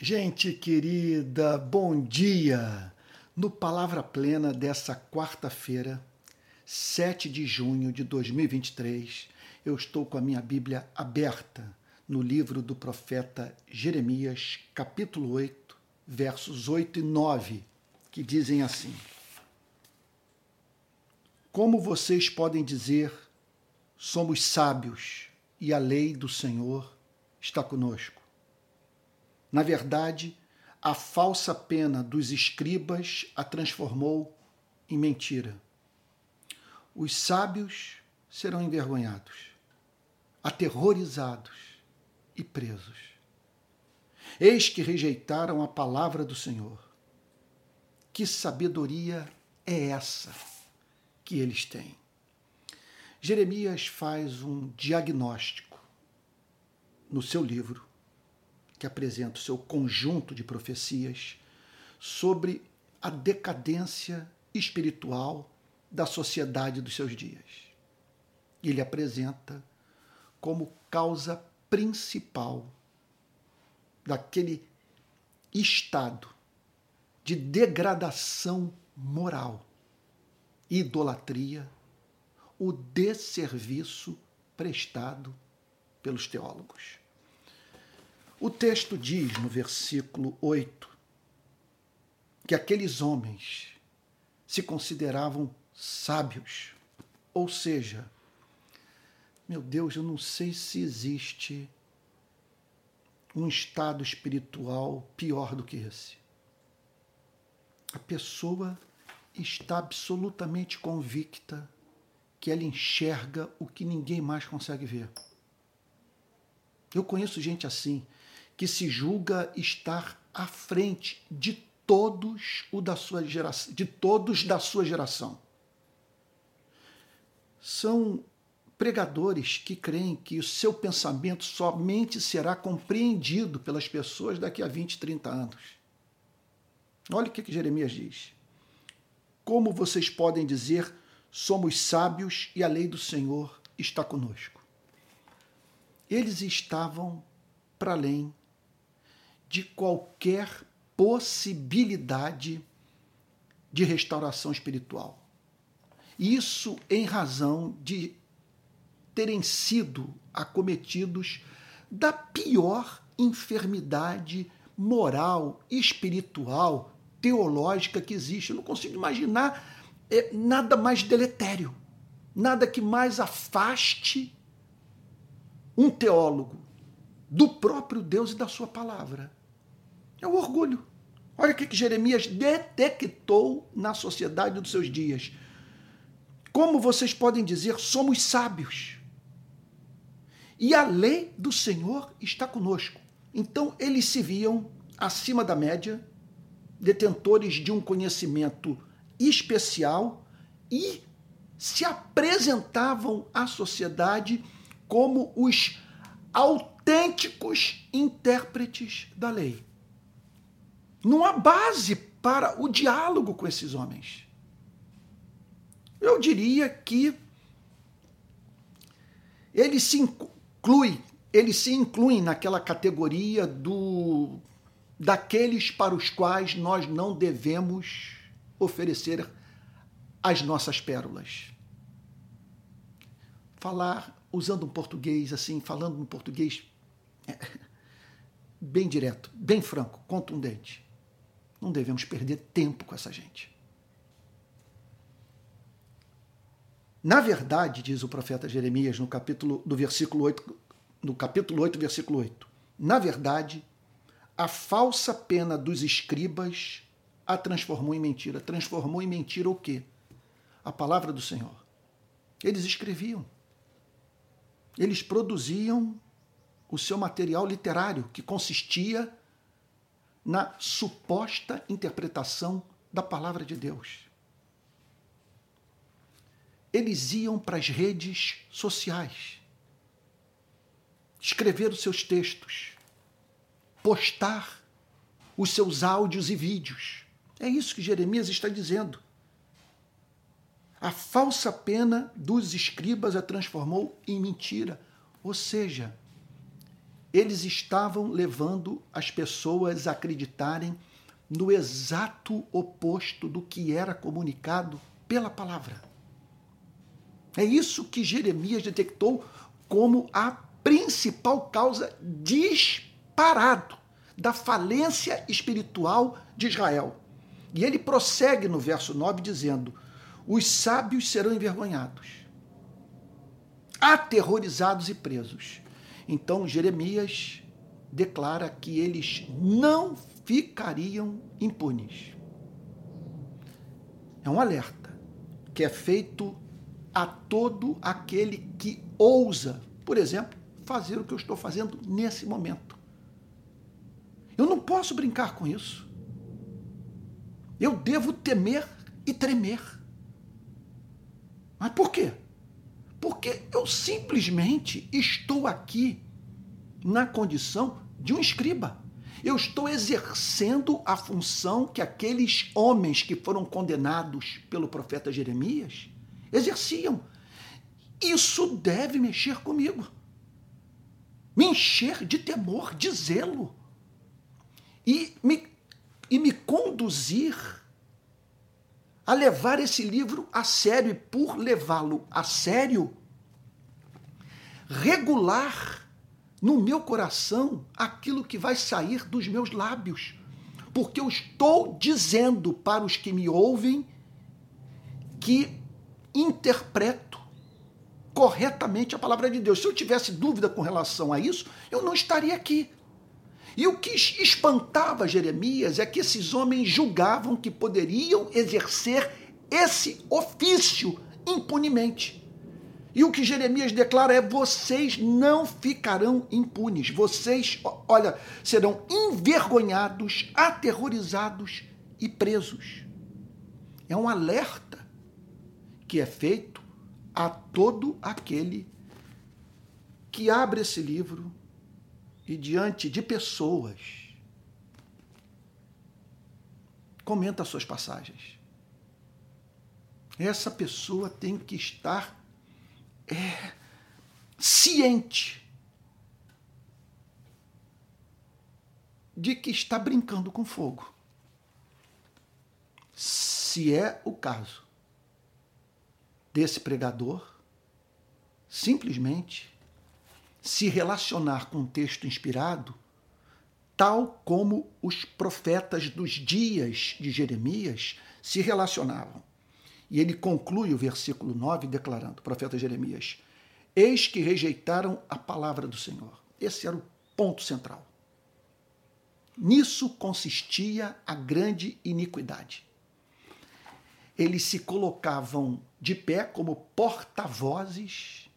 Gente querida, bom dia! No Palavra Plena dessa quarta-feira, 7 de junho de 2023, eu estou com a minha Bíblia aberta no livro do profeta Jeremias, capítulo 8, versos 8 e 9, que dizem assim: Como vocês podem dizer, somos sábios e a lei do Senhor está conosco? Na verdade, a falsa pena dos escribas a transformou em mentira. Os sábios serão envergonhados, aterrorizados e presos. Eis que rejeitaram a palavra do Senhor. Que sabedoria é essa que eles têm? Jeremias faz um diagnóstico no seu livro que apresenta o seu conjunto de profecias sobre a decadência espiritual da sociedade dos seus dias. Ele apresenta como causa principal daquele estado de degradação moral, idolatria, o desserviço prestado pelos teólogos. O texto diz no versículo 8 que aqueles homens se consideravam sábios, ou seja, meu Deus, eu não sei se existe um estado espiritual pior do que esse. A pessoa está absolutamente convicta que ela enxerga o que ninguém mais consegue ver. Eu conheço gente assim, que se julga estar à frente de todos o da sua geração, de todos da sua geração. São pregadores que creem que o seu pensamento somente será compreendido pelas pessoas daqui a 20, 30 anos. Olha o que, que Jeremias diz. Como vocês podem dizer, somos sábios e a lei do Senhor está conosco? Eles estavam para além de qualquer possibilidade de restauração espiritual. Isso em razão de terem sido acometidos da pior enfermidade moral, espiritual, teológica que existe. Eu não consigo imaginar é, nada mais deletério, nada que mais afaste um teólogo do próprio Deus e da sua palavra. É o orgulho. Olha o que Jeremias detectou na sociedade dos seus dias. Como vocês podem dizer, somos sábios. E a lei do Senhor está conosco. Então eles se viam acima da média, detentores de um conhecimento especial e se apresentavam à sociedade como os autênticos intérpretes da lei não há base para o diálogo com esses homens. Eu diria que ele se inclui, ele se inclui naquela categoria do daqueles para os quais nós não devemos oferecer as nossas pérolas. Falar usando um português assim, falando um português é, bem direto, bem franco, contundente. Não devemos perder tempo com essa gente. Na verdade, diz o profeta Jeremias no capítulo do versículo 8, no capítulo 8, versículo 8. Na verdade, a falsa pena dos escribas a transformou em mentira. Transformou em mentira o quê? A palavra do Senhor. Eles escreviam. Eles produziam o seu material literário, que consistia na suposta interpretação da palavra de Deus. Eles iam para as redes sociais, escrever os seus textos, postar os seus áudios e vídeos. É isso que Jeremias está dizendo. A falsa pena dos escribas a transformou em mentira. Ou seja, eles estavam levando as pessoas a acreditarem no exato oposto do que era comunicado pela palavra. É isso que Jeremias detectou como a principal causa disparado da falência espiritual de Israel. E ele prossegue no verso 9 dizendo: Os sábios serão envergonhados, aterrorizados e presos. Então Jeremias declara que eles não ficariam impunes. É um alerta que é feito a todo aquele que ousa, por exemplo, fazer o que eu estou fazendo nesse momento. Eu não posso brincar com isso. Eu devo temer e tremer. Mas por quê? Porque eu simplesmente estou aqui na condição de um escriba. Eu estou exercendo a função que aqueles homens que foram condenados pelo profeta Jeremias exerciam. Isso deve mexer comigo. Me encher de temor, de zelo. E me, e me conduzir a levar esse livro a sério e por levá-lo a sério, regular no meu coração aquilo que vai sair dos meus lábios. Porque eu estou dizendo para os que me ouvem que interpreto corretamente a palavra de Deus. Se eu tivesse dúvida com relação a isso, eu não estaria aqui. E o que espantava Jeremias é que esses homens julgavam que poderiam exercer esse ofício impunemente. E o que Jeremias declara é: vocês não ficarão impunes. Vocês, olha, serão envergonhados, aterrorizados e presos. É um alerta que é feito a todo aquele que abre esse livro e diante de pessoas comenta suas passagens. Essa pessoa tem que estar é, ciente de que está brincando com fogo. Se é o caso desse pregador, simplesmente se relacionar com o texto inspirado, tal como os profetas dos dias de Jeremias se relacionavam. E ele conclui o versículo 9 declarando, profeta Jeremias: Eis que rejeitaram a palavra do Senhor. Esse era o ponto central. Nisso consistia a grande iniquidade. Eles se colocavam de pé como porta-vozes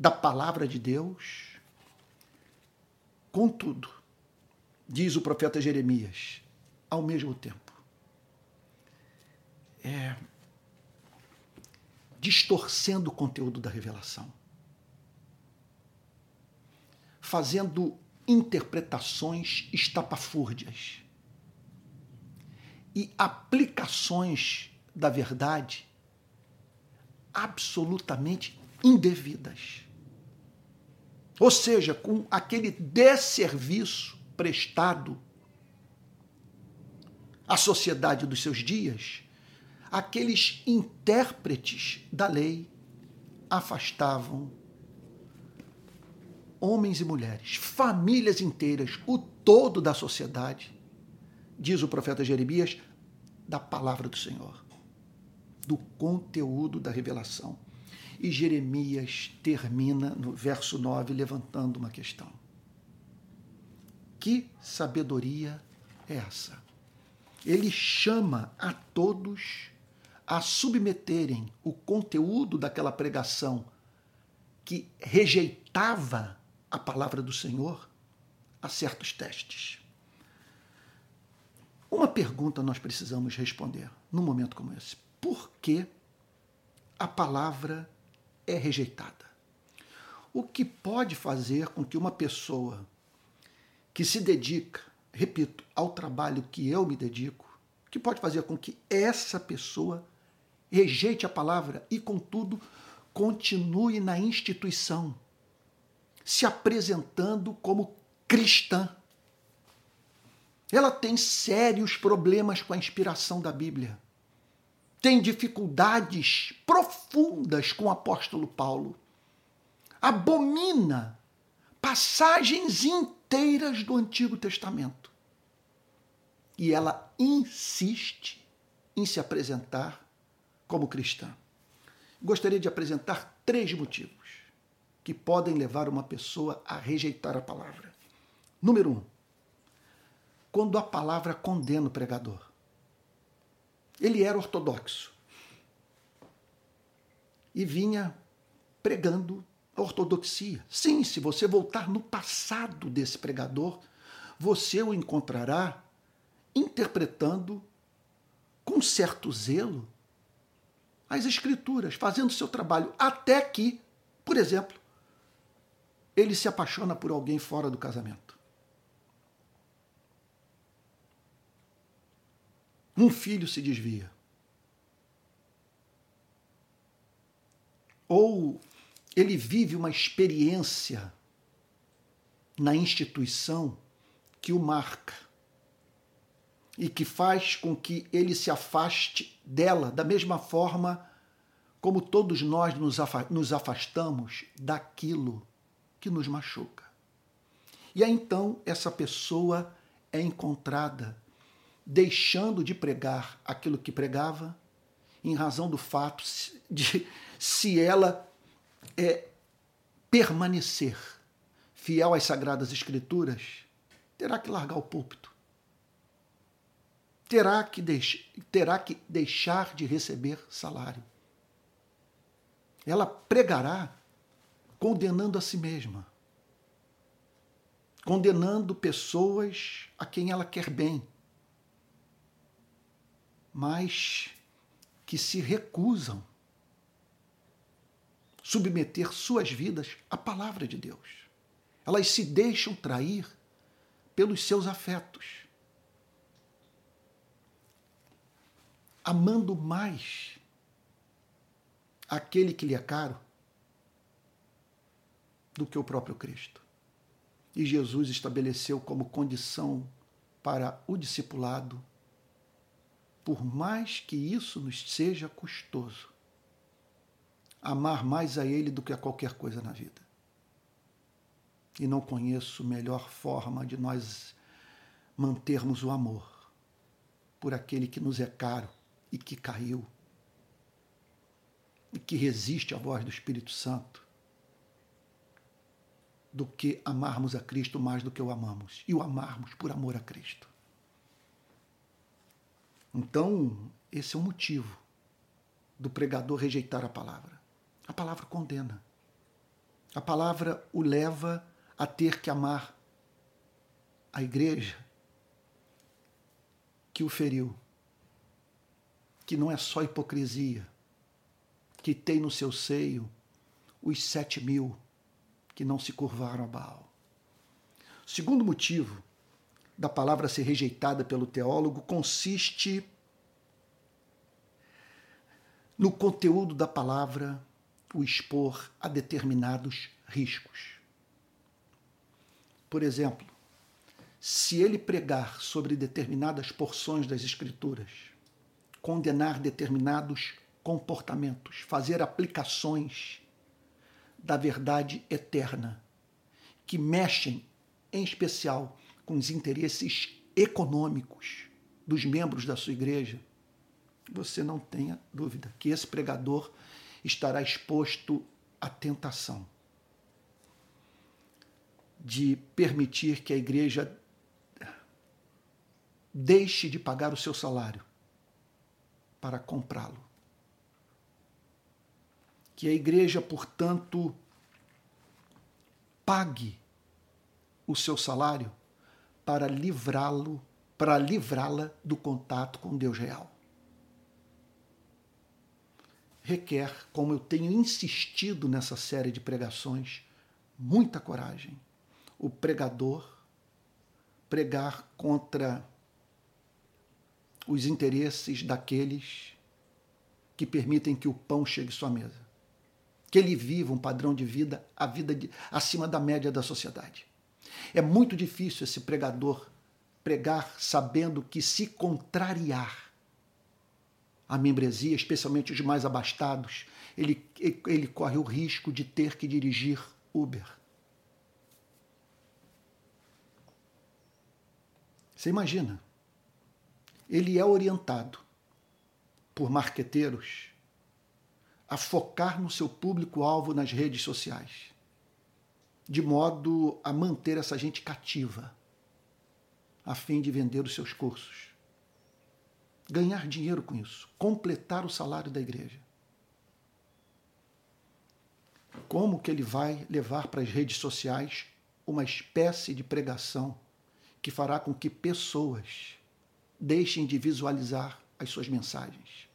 da palavra de Deus. Contudo, diz o profeta Jeremias, ao mesmo tempo, é, distorcendo o conteúdo da revelação, fazendo interpretações estapafúrdias e aplicações da verdade absolutamente indevidas. Ou seja, com aquele desserviço prestado à sociedade dos seus dias, aqueles intérpretes da lei afastavam homens e mulheres, famílias inteiras, o todo da sociedade, diz o profeta Jeremias, da palavra do Senhor, do conteúdo da revelação. E Jeremias termina no verso 9 levantando uma questão. Que sabedoria é essa? Ele chama a todos a submeterem o conteúdo daquela pregação que rejeitava a palavra do Senhor a certos testes. Uma pergunta nós precisamos responder num momento como esse: por que a palavra é rejeitada? O que pode fazer com que uma pessoa que se dedica, repito, ao trabalho que eu me dedico, que pode fazer com que essa pessoa rejeite a palavra e, contudo, continue na instituição, se apresentando como cristã. Ela tem sérios problemas com a inspiração da Bíblia. Tem dificuldades profundas com o apóstolo Paulo. Abomina passagens inteiras do Antigo Testamento. E ela insiste em se apresentar como cristã. Gostaria de apresentar três motivos que podem levar uma pessoa a rejeitar a palavra. Número um, quando a palavra condena o pregador. Ele era ortodoxo e vinha pregando a ortodoxia. Sim, se você voltar no passado desse pregador, você o encontrará interpretando com certo zelo as escrituras, fazendo seu trabalho, até que, por exemplo, ele se apaixona por alguém fora do casamento. Um filho se desvia. Ou ele vive uma experiência na instituição que o marca e que faz com que ele se afaste dela, da mesma forma como todos nós nos afastamos daquilo que nos machuca. E aí então essa pessoa é encontrada deixando de pregar aquilo que pregava, em razão do fato de se ela é, permanecer fiel às Sagradas Escrituras, terá que largar o púlpito. Terá que, deix terá que deixar de receber salário. Ela pregará condenando a si mesma, condenando pessoas a quem ela quer bem, mas que se recusam submeter suas vidas à palavra de Deus. Elas se deixam trair pelos seus afetos, amando mais aquele que lhe é caro do que o próprio Cristo. E Jesus estabeleceu como condição para o discipulado por mais que isso nos seja custoso, amar mais a Ele do que a qualquer coisa na vida. E não conheço melhor forma de nós mantermos o amor por aquele que nos é caro e que caiu e que resiste à voz do Espírito Santo do que amarmos a Cristo mais do que o amamos e o amarmos por amor a Cristo. Então, esse é o motivo do pregador rejeitar a palavra. A palavra condena. A palavra o leva a ter que amar a igreja que o feriu, que não é só hipocrisia, que tem no seu seio os sete mil que não se curvaram a Baal. Segundo motivo da palavra ser rejeitada pelo teólogo consiste no conteúdo da palavra o expor a determinados riscos. Por exemplo, se ele pregar sobre determinadas porções das Escrituras, condenar determinados comportamentos, fazer aplicações da verdade eterna, que mexem, em especial, com os interesses econômicos dos membros da sua igreja, você não tenha dúvida que esse pregador estará exposto à tentação de permitir que a igreja deixe de pagar o seu salário para comprá-lo. Que a igreja, portanto, pague o seu salário para livrá-lo, para livrá-la do contato com Deus real. Requer, como eu tenho insistido nessa série de pregações, muita coragem. O pregador pregar contra os interesses daqueles que permitem que o pão chegue à sua mesa. que ele viva um padrão de vida, a vida de, acima da média da sociedade. É muito difícil esse pregador pregar sabendo que se contrariar a membresia, especialmente os mais abastados, ele, ele corre o risco de ter que dirigir Uber. Você imagina? Ele é orientado por marqueteiros a focar no seu público-alvo nas redes sociais, de modo a manter essa gente cativa, a fim de vender os seus cursos, ganhar dinheiro com isso, completar o salário da igreja. Como que ele vai levar para as redes sociais uma espécie de pregação que fará com que pessoas deixem de visualizar as suas mensagens?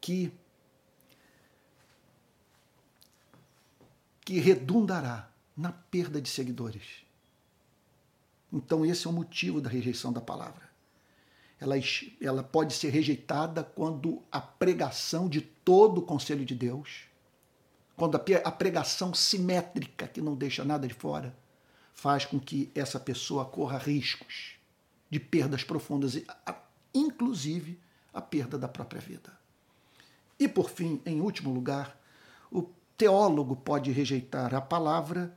Que que redundará na perda de seguidores. Então, esse é o motivo da rejeição da palavra. Ela, ela pode ser rejeitada quando a pregação de todo o conselho de Deus, quando a pregação simétrica, que não deixa nada de fora, faz com que essa pessoa corra riscos de perdas profundas, inclusive a perda da própria vida. E, por fim, em último lugar, o teólogo pode rejeitar a palavra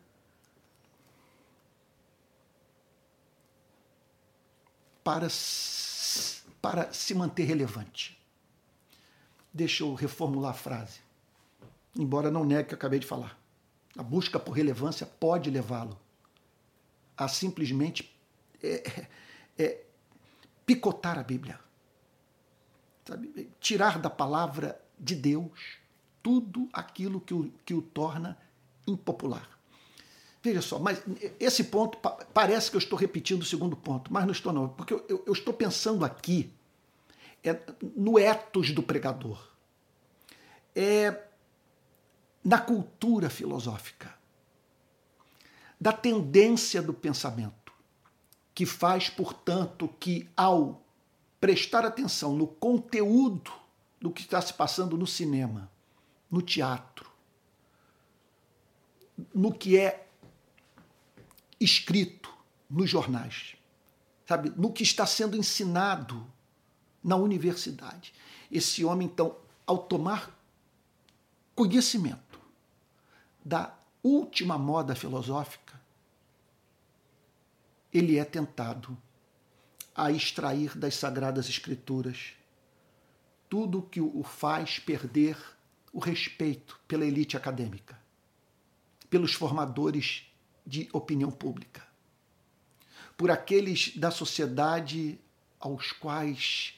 para, para se manter relevante. Deixa eu reformular a frase, embora não negue o que eu acabei de falar. A busca por relevância pode levá-lo a simplesmente é, é, é picotar a Bíblia, sabe? tirar da palavra de Deus tudo aquilo que o, que o torna impopular. Veja só, mas esse ponto parece que eu estou repetindo o segundo ponto, mas não estou não, porque eu, eu, eu estou pensando aqui é, no etos do pregador, é na cultura filosófica, da tendência do pensamento, que faz, portanto, que ao prestar atenção no conteúdo do que está se passando no cinema, no teatro, no que é escrito nos jornais, sabe, no que está sendo ensinado na universidade. Esse homem, então, ao tomar conhecimento da última moda filosófica, ele é tentado a extrair das sagradas escrituras tudo que o faz perder o respeito pela elite acadêmica, pelos formadores de opinião pública, por aqueles da sociedade aos quais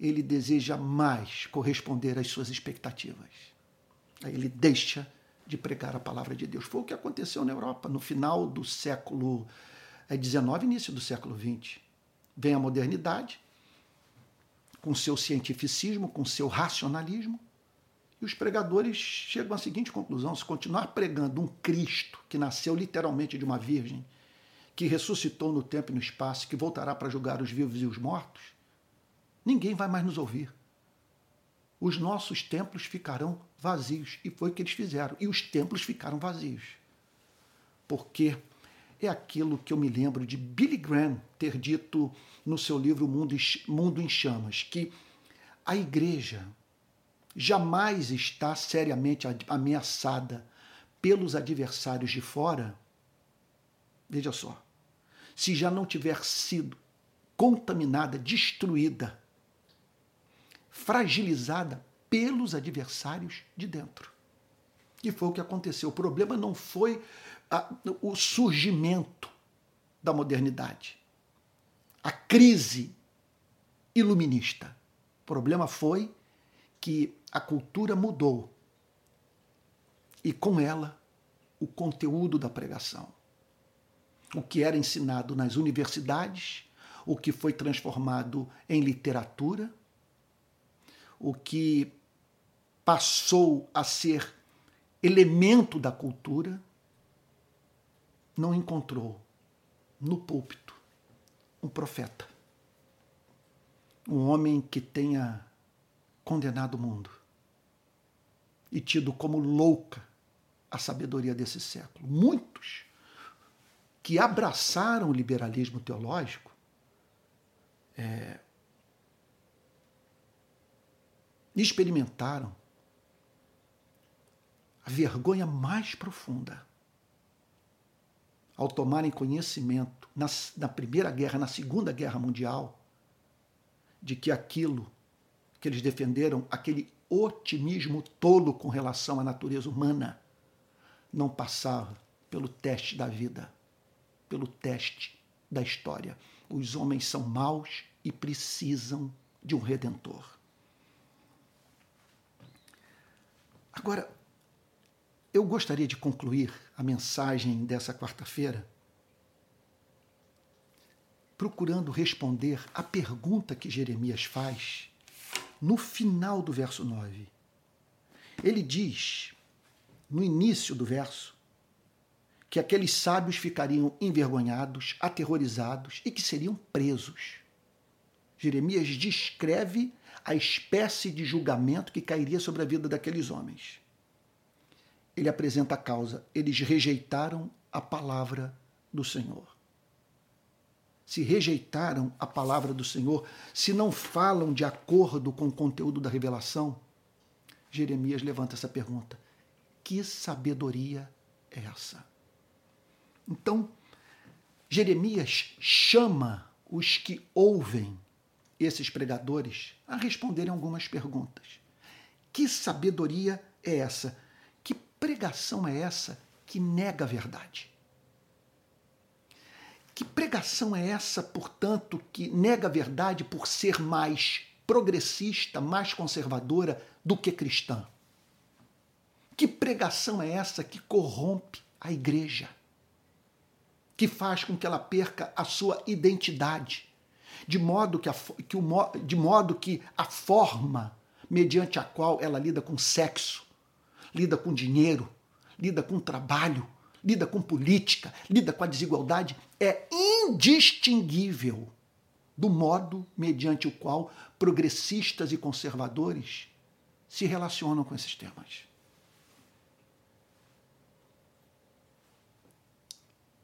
ele deseja mais corresponder às suas expectativas. Aí ele deixa de pregar a palavra de Deus. Foi o que aconteceu na Europa no final do século XIX, início do século XX. Vem a modernidade, com seu cientificismo, com seu racionalismo, e os pregadores chegam à seguinte conclusão: se continuar pregando um Cristo que nasceu literalmente de uma virgem, que ressuscitou no tempo e no espaço, que voltará para julgar os vivos e os mortos, ninguém vai mais nos ouvir. Os nossos templos ficarão vazios. E foi o que eles fizeram. E os templos ficaram vazios. Porque é aquilo que eu me lembro de Billy Graham ter dito no seu livro Mundo em Chamas, que a igreja jamais está seriamente ameaçada pelos adversários de fora, veja só, se já não tiver sido contaminada, destruída, fragilizada pelos adversários de dentro. E foi o que aconteceu. O problema não foi a, o surgimento da modernidade, a crise iluminista. O problema foi que a cultura mudou. E com ela o conteúdo da pregação. O que era ensinado nas universidades, o que foi transformado em literatura, o que passou a ser elemento da cultura, não encontrou no púlpito um profeta, um homem que tenha condenado o mundo, e tido como louca a sabedoria desse século. Muitos que abraçaram o liberalismo teológico é, experimentaram a vergonha mais profunda ao tomarem conhecimento na, na Primeira Guerra, na Segunda Guerra Mundial, de que aquilo que eles defenderam, aquele otimismo tolo com relação à natureza humana, não passava pelo teste da vida, pelo teste da história. Os homens são maus e precisam de um redentor. Agora, eu gostaria de concluir a mensagem dessa quarta-feira procurando responder a pergunta que Jeremias faz no final do verso 9. Ele diz, no início do verso, que aqueles sábios ficariam envergonhados, aterrorizados e que seriam presos. Jeremias descreve a espécie de julgamento que cairia sobre a vida daqueles homens. Ele apresenta a causa. Eles rejeitaram a palavra do Senhor se rejeitaram a palavra do Senhor, se não falam de acordo com o conteúdo da revelação, Jeremias levanta essa pergunta: que sabedoria é essa? Então, Jeremias chama os que ouvem esses pregadores a responderem algumas perguntas. Que sabedoria é essa? Que pregação é essa que nega a verdade? Que pregação é essa, portanto, que nega a verdade por ser mais progressista, mais conservadora do que cristã? Que pregação é essa que corrompe a igreja? Que faz com que ela perca a sua identidade, de modo que a, que o, de modo que a forma mediante a qual ela lida com sexo, lida com dinheiro, lida com trabalho, lida com política, lida com a desigualdade, é indistinguível do modo mediante o qual progressistas e conservadores se relacionam com esses temas.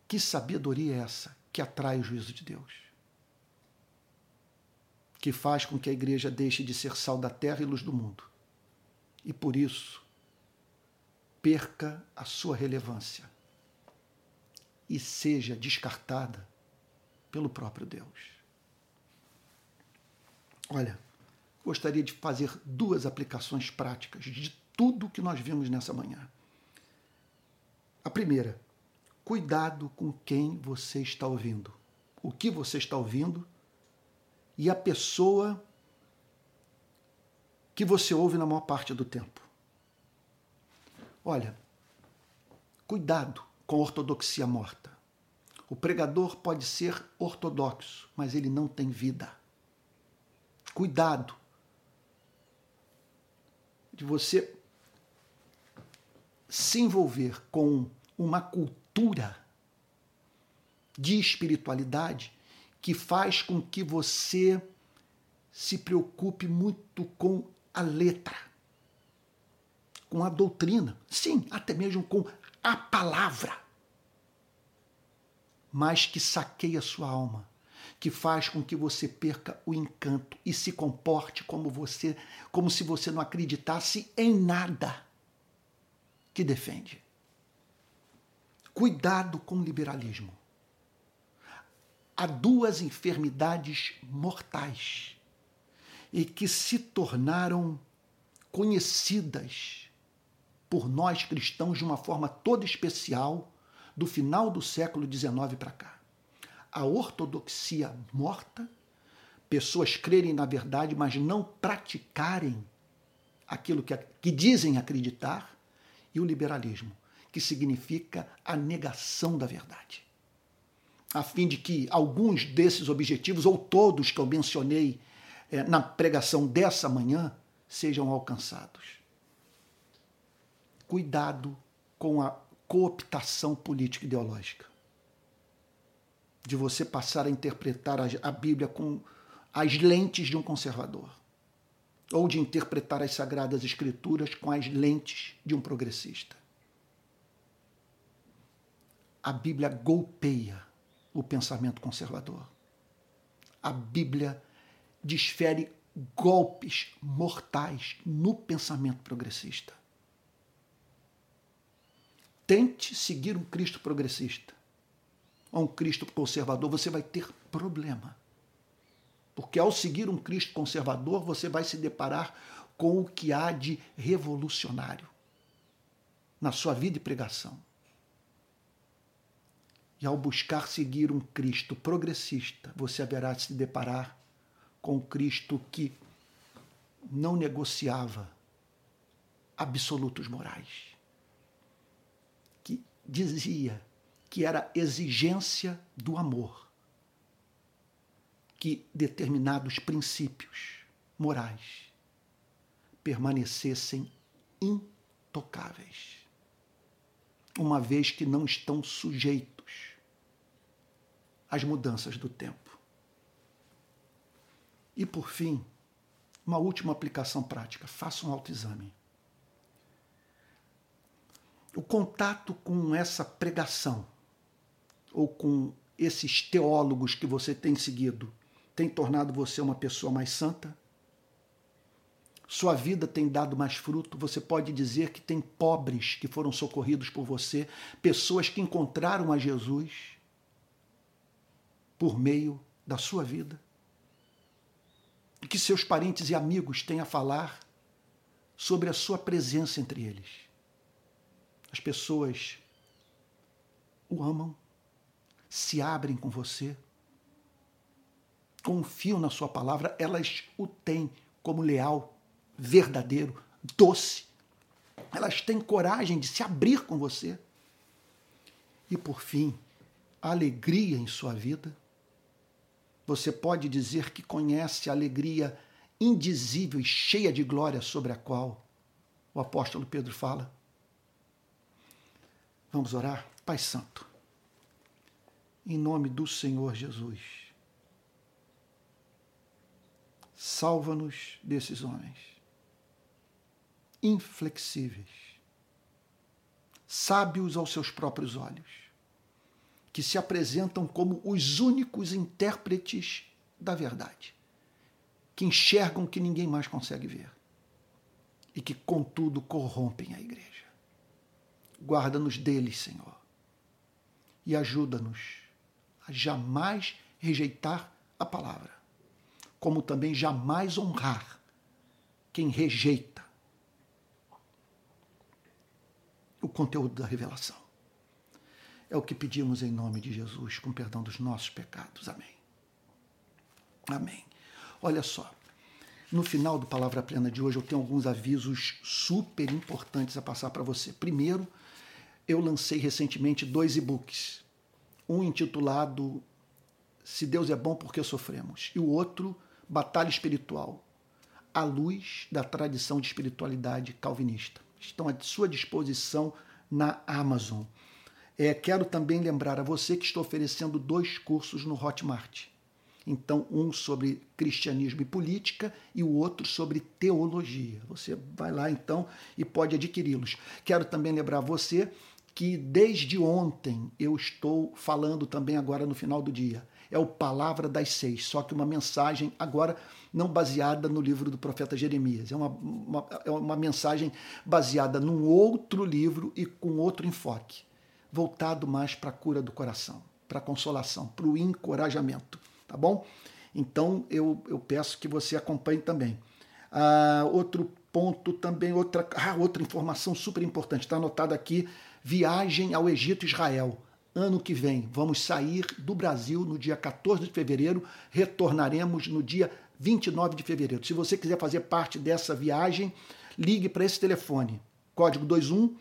Que sabedoria é essa que atrai o juízo de Deus? Que faz com que a igreja deixe de ser sal da terra e luz do mundo. E por isso perca a sua relevância e seja descartada pelo próprio Deus. Olha, gostaria de fazer duas aplicações práticas de tudo que nós vimos nessa manhã. A primeira, cuidado com quem você está ouvindo, o que você está ouvindo e a pessoa que você ouve na maior parte do tempo. Olha, cuidado com ortodoxia morta. O pregador pode ser ortodoxo, mas ele não tem vida. Cuidado de você se envolver com uma cultura de espiritualidade que faz com que você se preocupe muito com a letra, com a doutrina, sim, até mesmo com a palavra, mas que saqueia sua alma, que faz com que você perca o encanto e se comporte como você, como se você não acreditasse em nada que defende. Cuidado com o liberalismo. Há duas enfermidades mortais e que se tornaram conhecidas por nós cristãos de uma forma toda especial do final do século XIX para cá. A ortodoxia morta, pessoas crerem na verdade, mas não praticarem aquilo que, que dizem acreditar, e o liberalismo, que significa a negação da verdade. A fim de que alguns desses objetivos, ou todos que eu mencionei é, na pregação dessa manhã, sejam alcançados cuidado com a cooptação política ideológica. De você passar a interpretar a Bíblia com as lentes de um conservador. ou de interpretar as Sagradas Escrituras com as lentes de um progressista. A Bíblia golpeia o pensamento conservador. A Bíblia desfere golpes mortais no pensamento progressista. Tente seguir um Cristo progressista ou um Cristo conservador, você vai ter problema. Porque ao seguir um Cristo conservador, você vai se deparar com o que há de revolucionário na sua vida e pregação. E ao buscar seguir um Cristo progressista, você haverá de se deparar com um Cristo que não negociava absolutos morais, dizia que era exigência do amor que determinados princípios morais permanecessem intocáveis, uma vez que não estão sujeitos às mudanças do tempo. E por fim, uma última aplicação prática: faça um autoexame. O contato com essa pregação ou com esses teólogos que você tem seguido tem tornado você uma pessoa mais santa? Sua vida tem dado mais fruto? Você pode dizer que tem pobres que foram socorridos por você, pessoas que encontraram a Jesus por meio da sua vida? E que seus parentes e amigos têm a falar sobre a sua presença entre eles. As pessoas o amam, se abrem com você, confiam na sua palavra, elas o têm como leal, verdadeiro, doce. Elas têm coragem de se abrir com você. E por fim, alegria em sua vida. Você pode dizer que conhece a alegria indizível e cheia de glória sobre a qual o apóstolo Pedro fala. Vamos orar? Pai Santo, em nome do Senhor Jesus Salva-nos desses homens inflexíveis, sábios aos seus próprios olhos, que se apresentam como os únicos intérpretes da verdade, que enxergam que ninguém mais consegue ver e que, contudo, corrompem a igreja. Guarda-nos deles, Senhor, e ajuda-nos a jamais rejeitar a palavra como também jamais honrar quem rejeita o conteúdo da revelação. É o que pedimos em nome de Jesus, com perdão dos nossos pecados. Amém. Amém. Olha só, no final do Palavra Plena de hoje eu tenho alguns avisos super importantes a passar para você. Primeiro, eu lancei recentemente dois e-books. Um intitulado Se Deus é Bom Porque Sofremos, e o outro, Batalha Espiritual, à luz da tradição de espiritualidade calvinista. Estão à sua disposição na Amazon. É, quero também lembrar a você que estou oferecendo dois cursos no Hotmart. Então, um sobre cristianismo e política e o outro sobre teologia. Você vai lá então e pode adquiri-los. Quero também lembrar a você que desde ontem eu estou falando também agora no final do dia é o Palavra das Seis, só que uma mensagem agora não baseada no livro do profeta Jeremias, é uma, uma, é uma mensagem baseada num outro livro e com outro enfoque, voltado mais para a cura do coração, para a consolação, para o encorajamento, tá bom? Então eu, eu peço que você acompanhe também. Ah, outro ponto também, outra, ah, outra informação super importante, está anotado aqui: viagem ao Egito e Israel ano que vem. Vamos sair do Brasil no dia 14 de fevereiro, retornaremos no dia 29 de fevereiro. Se você quiser fazer parte dessa viagem, ligue para esse telefone, código 21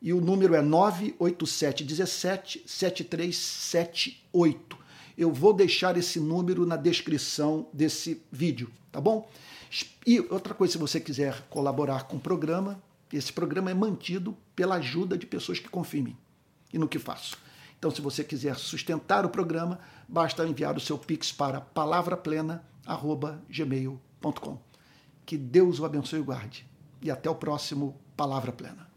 e o número é 98717 7378. Eu vou deixar esse número na descrição desse vídeo, tá bom? E outra coisa, se você quiser colaborar com o programa, esse programa é mantido pela ajuda de pessoas que confiam em mim e no que faço. Então, se você quiser sustentar o programa, basta enviar o seu Pix para palavraplena.gmail.com. Que Deus o abençoe e guarde. E até o próximo Palavra Plena.